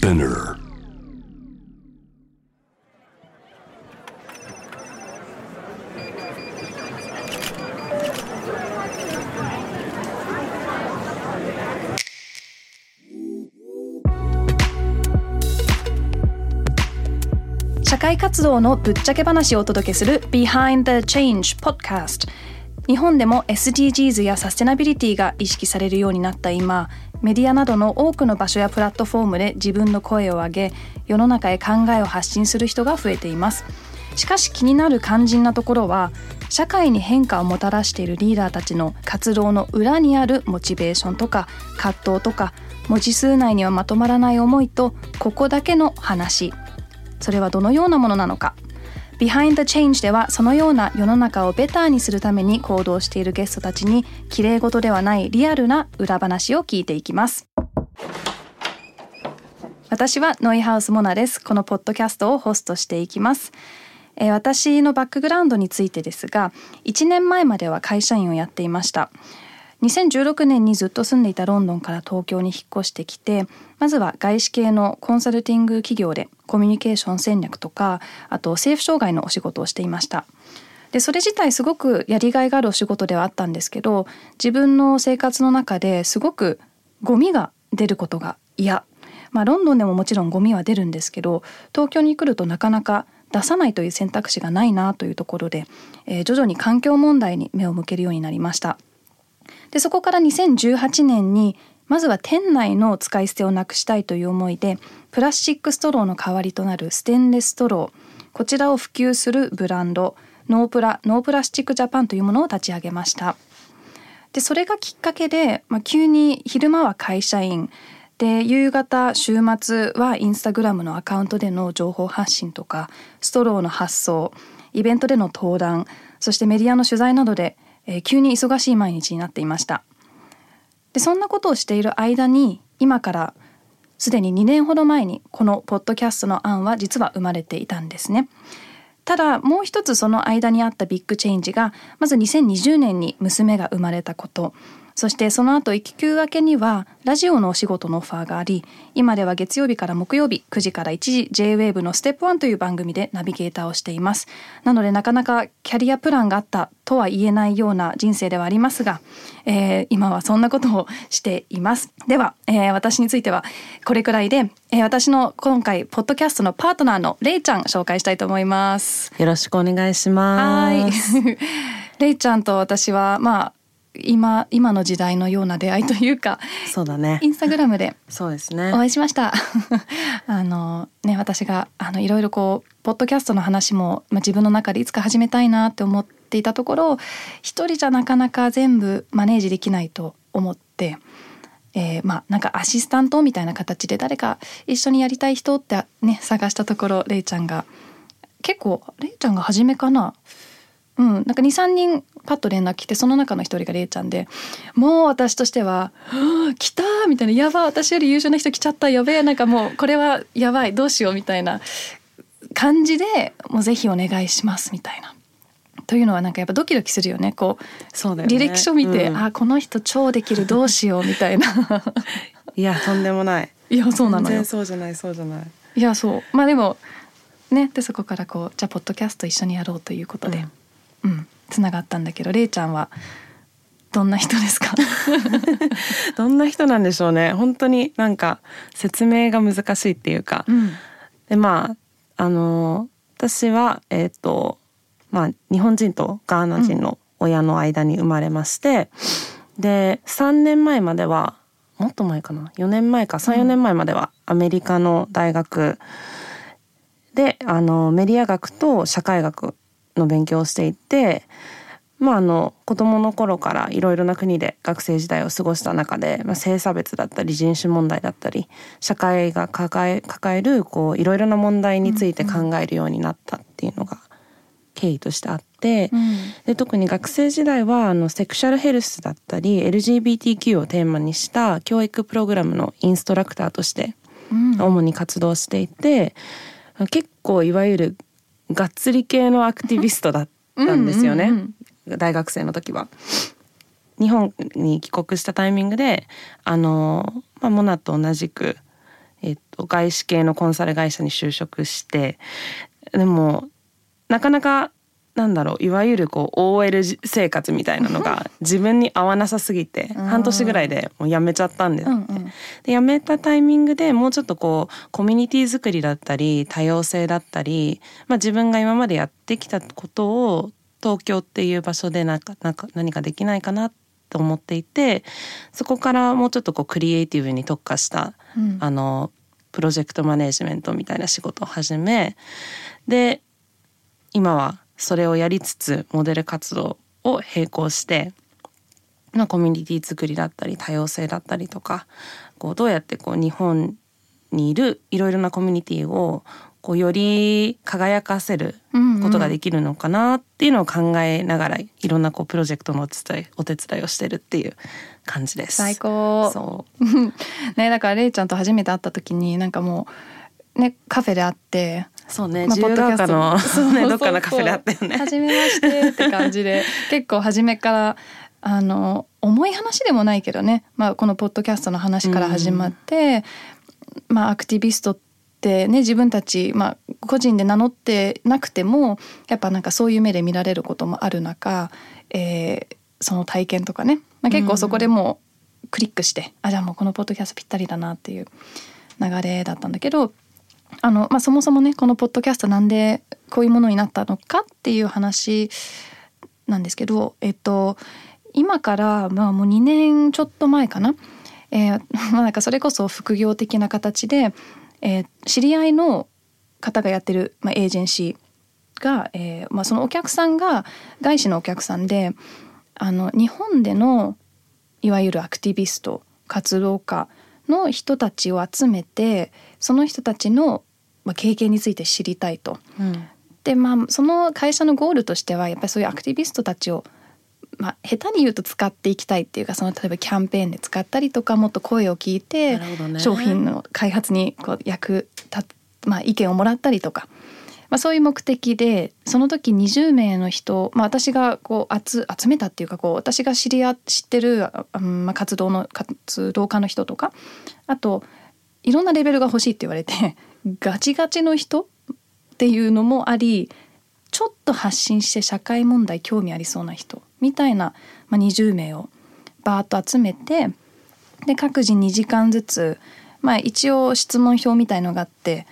Spinner. 社会活動のぶっちゃけ話をお届けする Behind the Change Podcast 日本でも SDGs やサステナビリティが意識されるようになった今メディアなどの多くの場所やプラットフォームで自分の声を上げ世の中へ考えを発信する人が増えています。しかし気になる肝心なところは社会に変化をもたらしているリーダーたちの活動の裏にあるモチベーションとか葛藤とか文字数内にはまとまらない思いとここだけの話。それはどのようなものなのか。Behind the Change ではそのような世の中をベターにするために行動しているゲストたちに綺麗事ではないリアルな裏話を聞いていきます。私はノイハウスモナです。このポッドキャストをホストしていきます。え私のバックグラウンドについてですが1年前までは会社員をやっていました。2016年にずっと住んでいたロンドンから東京に引っ越してきてまずは外資系のコンサルティング企業でコミュニケーション戦略とかあと政府障害のお仕事をしていましたでそれ自体すごくやりがいがあるお仕事ではあったんですけど自分の生活の中ですごくゴミが出ることが嫌まあロンドンでももちろんゴミは出るんですけど東京に来るとなかなか出さないという選択肢がないなというところで、えー徐々に環境問題に目を向けるようになりました。でそこから2018年にまずは店内の使い捨てをなくしたいという思いでプラスチックストローの代わりとなるステンレスストローこちらを普及するブランドノープラノープラスチックジャパンというものを立ち上げました。でそれがきっかけで、まあ、急に昼間は会社員で夕方週末はインスタグラムのアカウントでの情報発信とかストローの発送イベントでの登壇そしてメディアの取材などで、えー急に忙しい毎日になっていました。でそんなことをしている間に今からすでに2年ほど前にこのポッドキャストの案は実は生まれていたんですね。ただもう一つその間にあったビッグチェンジがまず2020年に娘が生まれたこと。そしてその後育休明けにはラジオのお仕事のオファーがあり今では月曜日から木曜日9時から1時 JWAVE のステップ1という番組でナビゲーターをしていますなのでなかなかキャリアプランがあったとは言えないような人生ではありますが、えー今はそんなことをしていますでは、えー私についてはこれくらいで、えー私の今回ポッドキャストのパートナーのレイちゃん紹介したいと思いますよろしくお願いしはいます。。レイちゃんと私はまあ今今の時代のような出会いというかそうだねイ。ンスタグラムでそうですねお。会いしました。あのね私があのいろいろこうポッドキャストの話も、まあ、自分の中でいつか始めたいなって思っていたところ一人じゃなかなか全部マネージできないと思って。えーまあなんかアシスタントみたいな形で誰か一緒にやりたい人ってね探したところレイちゃんが結構レイちゃんが初めかなうんなんか23人パッと連絡来てその中の一人がレイちゃんでもう私としては「はあ来た!」みたいな「やば私より優秀な人来ちゃったやべえなんかもうこれはやばいどうしよう」みたいな感じで「もうぜひお願いします」みたいな。というのはなんかやっぱドキドキするよねこうそうだよね。履歴書見て、うんあこの人超できるどうしようみたいな いやとんでもない。いやそうなの全よ然そうじゃないそうじゃない。いやそうまあでもねでそこからこうじゃあポッドキャスト一緒にやろうということでうんつながったんだけどれいちゃんはどんな人ですか？どんな人なんでしょうね。本当になんか説明が難しいっていうか。うん。でまああの私はえっ、とまあ日本人とガーナ人の親の間に生まれまして、で3年前まではもっと前かな？4年前か。34年前まではアメリカの大学であのメディア学と社会学の勉強をしていてまあ、あの子供の頃からいろいろな国で学生時代を過ごした中で、まあ、性差別だったり人種問題だったり社会が抱え抱えるこういろいろな問題について考えるようになったっていうのが経緯としてあって、うん。で特に学生時代はあのセクシャルヘルスだったり LGBTQ をテーマにした教育プログラムのインストラクターとしてうん。主に活動していて結構いわゆるがっつり系のアクティビストだったんですよね、うんうん大学生の時は。日本に帰国したタイミングであの、まあ、モナと同じくえっと、外資系のコンサル会社に就職してでもなかなかなんだろういわゆるこう OL 生活みたいなのが自分に合わなさすぎて半年ぐらいでもう辞めちゃったんです、うんうん、で辞めたタイミングでもうちょっとこうコミュニティ作りだったり多様性だったり、まあ、自分が今までやってきたことを東京っていう場所でなんかなんか何かできないかなと思っていてそこからもうちょっとこうクリエイティブに特化した、うん、あのプロジェクトマネジメントみたいな仕事を始めで今はそれをやりつつモデル活動を並行して、まあ、コミュニティ作りだったり多様性だったりとかこうどうやってこう日本にいるいろいろなコミュニティをこうより輝かせることができるのかなっていうのを考えながらいろんなこうプロジェクトのお手伝いお手伝いをしてるっていう感じです。最高。そう。ねだかられいちゃんと初めて会った時になんかもうねカフェで会ってそうね、まあ、自由が丘のそうねどっかのカフェであったよね。初めましてって感じで 結構初めからあの重い話でもないけどね、まあ、このポッドキャストの話から始まって、うん、まあアクティビストってね自分たち、まあ、個人で名乗ってなくてもやっぱなんかそういう目で見られることもある中、えー、その体験とかね、まあ、結構そこでもうクリックして、うん、あじゃあもうこのポッドキャストぴったりだなっていう流れだったんだけどあの、まあ、そもそもねこのポッドキャストなんでこういうものになったのかっていう話なんですけど、えっと、今からまあもう2年ちょっと前かな、えー、まあなんかそれこそ副業的な形で、えー、知り合いの方がやってる、まあ、エージェンシーが、えーまあ、そのお客さんが外資のお客さんであの日本でのいわゆるアクティビスト活動家の人たちを集めてその人たちのまあ、経験について知りたいと。うん、でまあその会社のゴールとしてはやっぱりそういうアクティビストたちをまあ、下手に言うと使っていきたいっていうかその例えばキャンペーンで使ったりとかもっと声を聞いて、ね、商品の開発にこう役立まあ、意見をもらったりとか、まあ、そういう目的でその時20名の人、まあ、私がこう集集めたっていうかこう私が知り合知ってる、まあ、活動の活動家の人とかあといろんなレベルが欲しいって言われてガチガチの人っていうのもありちょっと発信して社会問題興味ありそうな人みたいな、まあ、20名をバーッと集めてで各自2時間ずつ、まあ、一応質問票みたいのがあって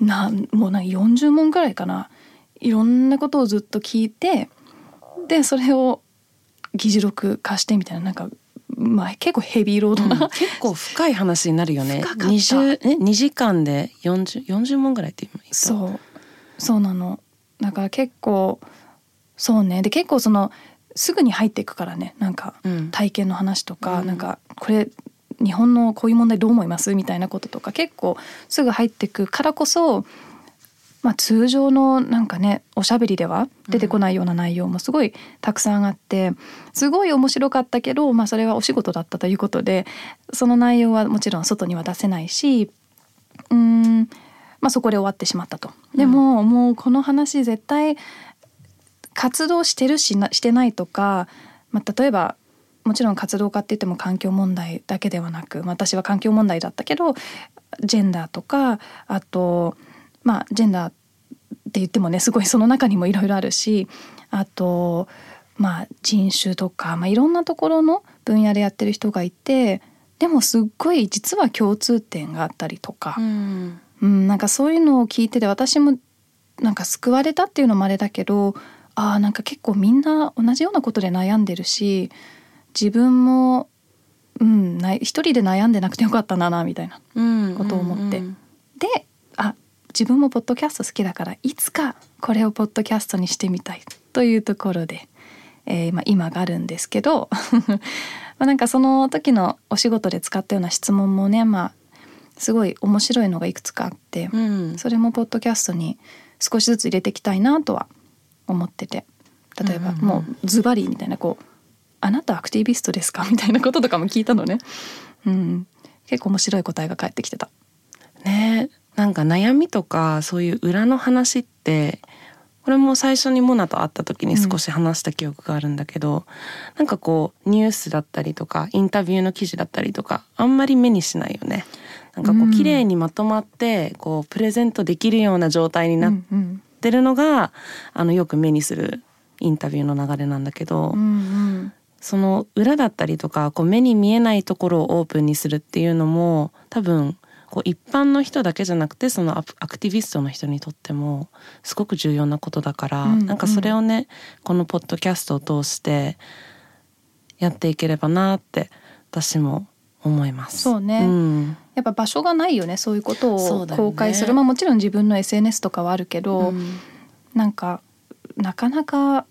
なもうなんか40問ぐらいかな。いろんなことをずっと聞いてでそれを議事録化してみたいななんかまあ、結構ヘビーロードな、うん、結構深い話になるよね。20え2時間で 40, 40問ぐらいって今そう。そうなの。だから結構そうね。で結構そのすぐに入っていくからね。なんか体験の話とか、うん、なんかこれ日本のこういう問題どう思います？みたいなこととか結構すぐ入っていくからこそまあ、通常のなんかねおしゃべりでは出てこないような内容もすごいたくさんあってすごい面白かったけど、まあ、それはお仕事だったということでその内容はもちろん外には出せないしうん、まあ、そこで終わってしまったと。でも、うん、もうこの話絶対活動してるしなしてないとか、まあ、例えばもちろん活動家って言っても環境問題だけではなく、私は環境問題だったけどジェンダーとかあとまあジェンダーって言ってもねすごいその中にもいろいろあるしあとまあ人種とか、まあ、いろんなところの分野でやってる人がいてでもすっごい実は共通点があったりとか、うん、うん、なんかそういうのを聞いてて私もなんか救われたっていうのもあれだけどあなんか結構みんな同じようなことで悩んでるし自分も、うん、一人で悩んでなくてよかったなみたいなことを思って。で自分もポッドキャスト好きだからいつかこれをポッドキャストにしてみたいというところで、えーまあ、今があるんですけど まあなんかその時のお仕事で使ったような質問もねまあすごい面白いのがいくつかあって、うん、それもポッドキャストに少しずつ入れていきたいなとは思ってて例えばもうズバリみたいなこう「あなたアクティビストですか?」みたいなこととかも聞いたのね。うん、結構面白い答えが返ってきてた。ねなんか悩みとかそういう裏の話ってこれも最初にモナと会った時に少し話した記憶があるんだけど、うん、なんかこうニュースだったりとかインタビューの記事だったりとかあんまり目にしないよね。なんかこううん。綺麗にまとまってこうプレゼントできるような状態になっうんうんてるのが、あのよく目にするインタビューの流れなんだけど、うんうん。その裏だったりとかこう目に見えないところをオープンにするっていうのも多分こう一般の人だけじゃなくてそのアクティビストの人にとってもすごく重要なことだから、うんうん。なんかそれをねこのポッドキャストを通してやっていければなって私も思います。そうね。ん。やっぱ場所がないよねそういうことを公開する、まあもちろん自分の SNS とかはあるけど、うん。なんかなかなか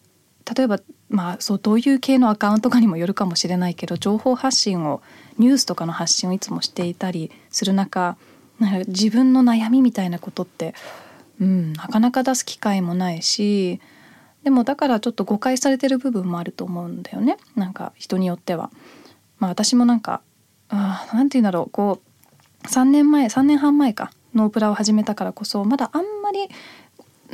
例えばまあそうどういう系のアカウントかにもよるかもしれないけど情報発信をニュースとかの発信をいつもしていたりする中なんか自分の悩みみたいなことって、うん、なかなか出す機会もないしでもだからちょっと誤解されてる部分もあると思うんだよね。なんか人によっては。まあ、私もなんかあーなんて言うんだろう。こう3年前3年半前か。ノープラを始めたからこそまだあんまり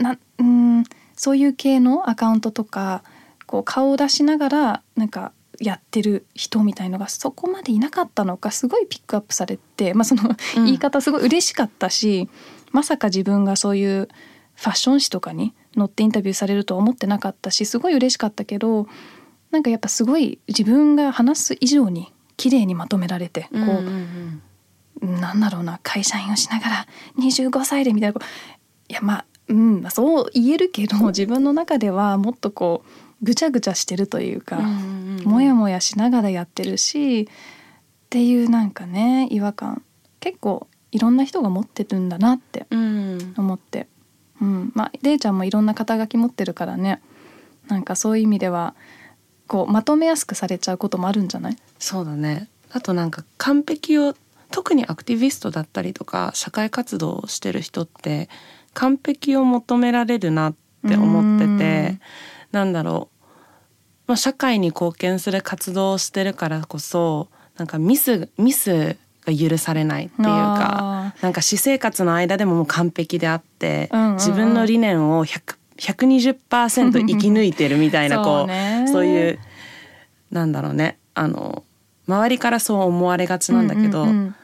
なうんそういう系のアカウントとかこう顔を出しながらなんかやってる人みたいのがそこまでいなかったのかすごいピックアップされて、まあ、そのうん。言い方すごい嬉しかったし、まさか自分がそういうファッション誌とかに載ってインタビューされるとは思ってなかったしすごい嬉しかったけどなんかやっぱすごい自分が話す以上に綺麗にまとめられてこう、うんうんなんだろうな会社員をしながら25歳でみたいなこういやまあうんまあそう言えるけど自分の中ではもっとこうぐちゃぐちゃしてるというか、うんうんうんもやもやしながらやってるしっていうなんかね違和感。結構いろんな人が持ってるんだなってうん。思って、うん、まあれいちゃんもいろんな肩書き持ってるからね。なんかそういう意味ではこうまとめやすくされちゃうこともあるんじゃない？そうだね。あとなんか完璧を特にアクティビストだったりとか社会活動をしてる人って完璧を求められるなって思っててなんだろう、まあ、社会に貢献する活動をしてるからこそなんかミスミスが許されないっていうかあなんか私生活の間でももう完璧であって、うんうんうん。自分の理念を100 120%生き抜いてるみたいな こそうそういうなんだろうね。あの周りからそう思われがちなんだけど、うんうんうん。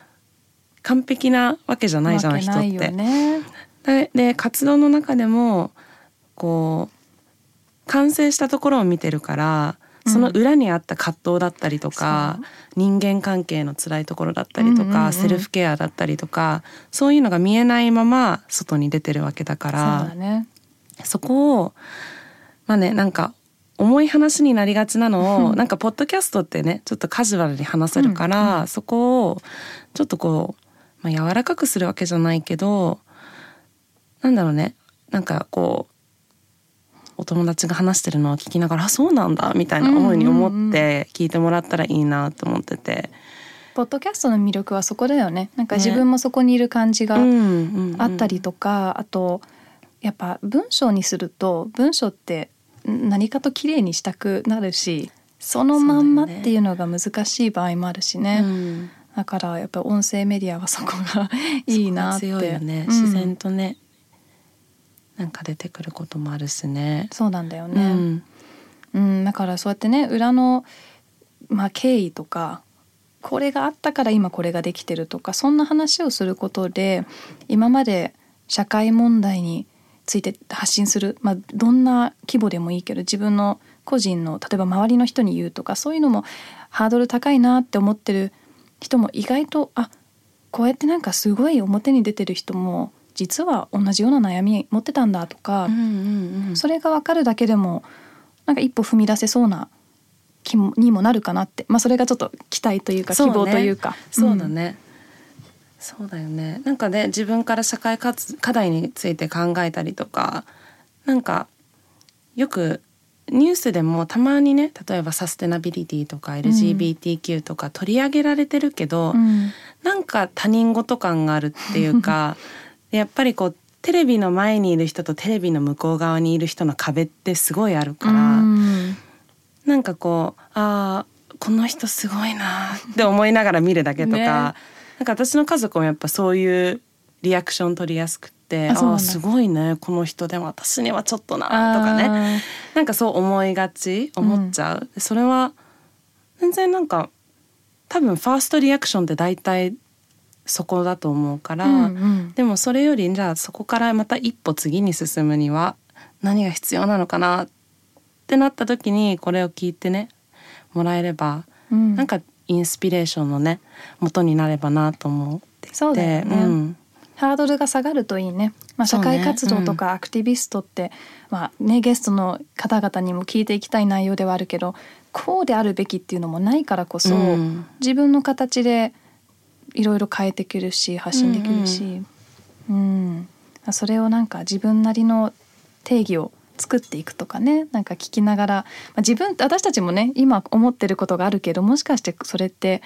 完璧なわけじゃないじゃん人って。ねでで活動の中でもこう完成したところを見てるからその裏にあった葛藤だったりとか、人間関係の辛いところだったりとか、うんうんうん。セルフケアだったりとかそういうのが見えないまま外に出てるわけだかそうらだね。そこをまあねなんか重い話になりがちなのをなんかポッドキャストってねちょっとカジュアルに話せるから、そこをちょっとこう、まあ、柔らかくするわけじゃないけどなんだろうね。なんかこうお友達が話してるのを聞きながらあそうなんだみたいな思いに思って聞いてもらったらいいなと思ってて。ポッドキャストの魅力はそこだよね。なんかね。自分もそこにいる感じがあったりとか、あとやっぱ文章にすると文章ってん何かと綺麗にしたくなるしそのまんまっていうのが難しい場合もあるしね。うん。だからやっぱ音声メディアはそこが いいなって。ね、うん。自然とねなんか出てくることもあるしね。そうなんだようね、んうん、だからそうやってね裏の、まあ、経緯とかこれがあったから今これができてるとかそんな話をすることで今まで社会問題について発信する、まあ、どんな規模でもいいけど自分の個人の例えば周りの人に言うとかそういうのもハードル高いなって思ってる人も意外とあこうやってなんかすごい表に出てる人も実は同じような悩み持ってたんだとか、それが分かるだけでもなんか一歩踏み出せそうな気もにもなるかなって。まあそれがちょっと期待というか希望というか。そうだね、そうだよね。なんかね自分から社会活課題について考えたりとかなんかよくニュースでもたまにね例えばサステナビリティとか LGBTQ とか取り上げられてるけど、うん。なんか他人事感があるっていうか やっぱりこうテレビの前にいる人とテレビの向こう側にいる人の壁ってすごいあるから、うん。なんかこうあーこの人すごいなって思いながら見るだけとか、ね。なんか私の家族もやっぱそういうリアクション取りやすくってああすごいねこの人でも私にはちょっとなとかね。ねなんかそう思いがち思っちゃう、それは全然なんか多分ファーストリアクションって大体そこだと思うから、うんうん。でもそれよりじゃあそこからまた一歩次に進むには何が必要なのかなってなった時にこれを聞いてねもらえれば、うん。なんかインスピレーションのね元になればなと思ってて。そうだよね。うん。ハードルが下がるといいね。まあ、社会活動とかアクティビストって、まあね、ゲストの方々にも聞いていきたい内容ではあるけどこうであるべきっていうのもないからこそ、うん。自分の形でいろいろ変えていけるし発信できるし、うんそれをなんか自分なりの定義を作っていくとかね。なんか聞きながら、まあ、自分私たちもね今思ってることがあるけどもしかしてそれって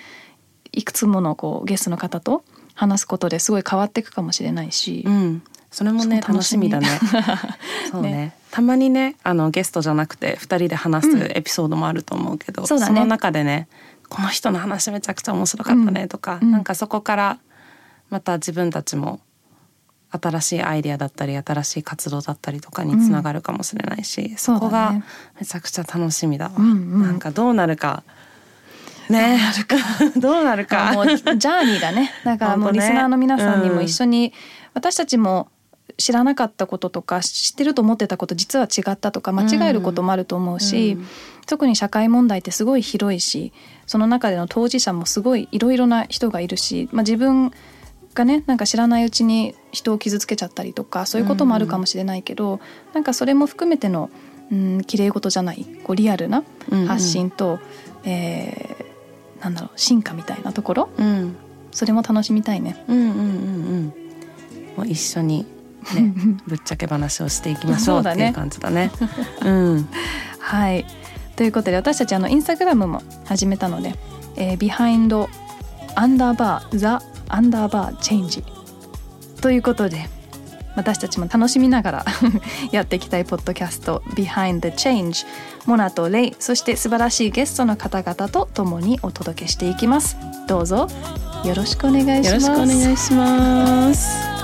いくつものこうゲストの方と話すことですごい変わっていくかもしれないし、うん、それもね楽しみ。楽しみだね。そうねたまにねあのゲストじゃなくて二人で話すエピソードもあると思うけど、そうだね。の中でねこの人の話めちゃくちゃ面白かったねとか、うん。なんかそこからまた自分たちも新しいアイデアだったり新しい活動だったりとかにつながるかもしれないし、そこがそうだねめちゃくちゃ楽しみだわ。うんうん。なんかどうなるか。ね。どうなるか。あもうジャーニーだね。だからもうリスナーの皆さんにも一緒に、私たちも知らなかったこととか知ってると思ってたこと実は違ったとか間違えることもあると思うし、うん特に社会問題ってすごい広いしその中での当事者もすごいいろいろな人がいるし、まあ、自分がねなんか知らないうちに人を傷つけちゃったりとかそういうこともあるかもしれないけど、なんかそれも含めてのうん綺麗事じゃないこうリアルな発信と、えーなんだろう進化みたいなところ？うん。それも楽しみたいね。うんうんうんうん。もう一緒にね ぶっちゃけ話をしていきましょそううだね。っていう感じだね。うん。はい。ということで私たちあのインスタグラムも始めたので、えー、 behind アンダーバー the アンダーバーチェンジということで私たちも楽しみながら やっていきたいポッドキャスト Behind the Change モナとレイそして素晴らしいゲストの方々と共にお届けしていきます。どうぞ。よろしくお願いします。よろしくお願いします。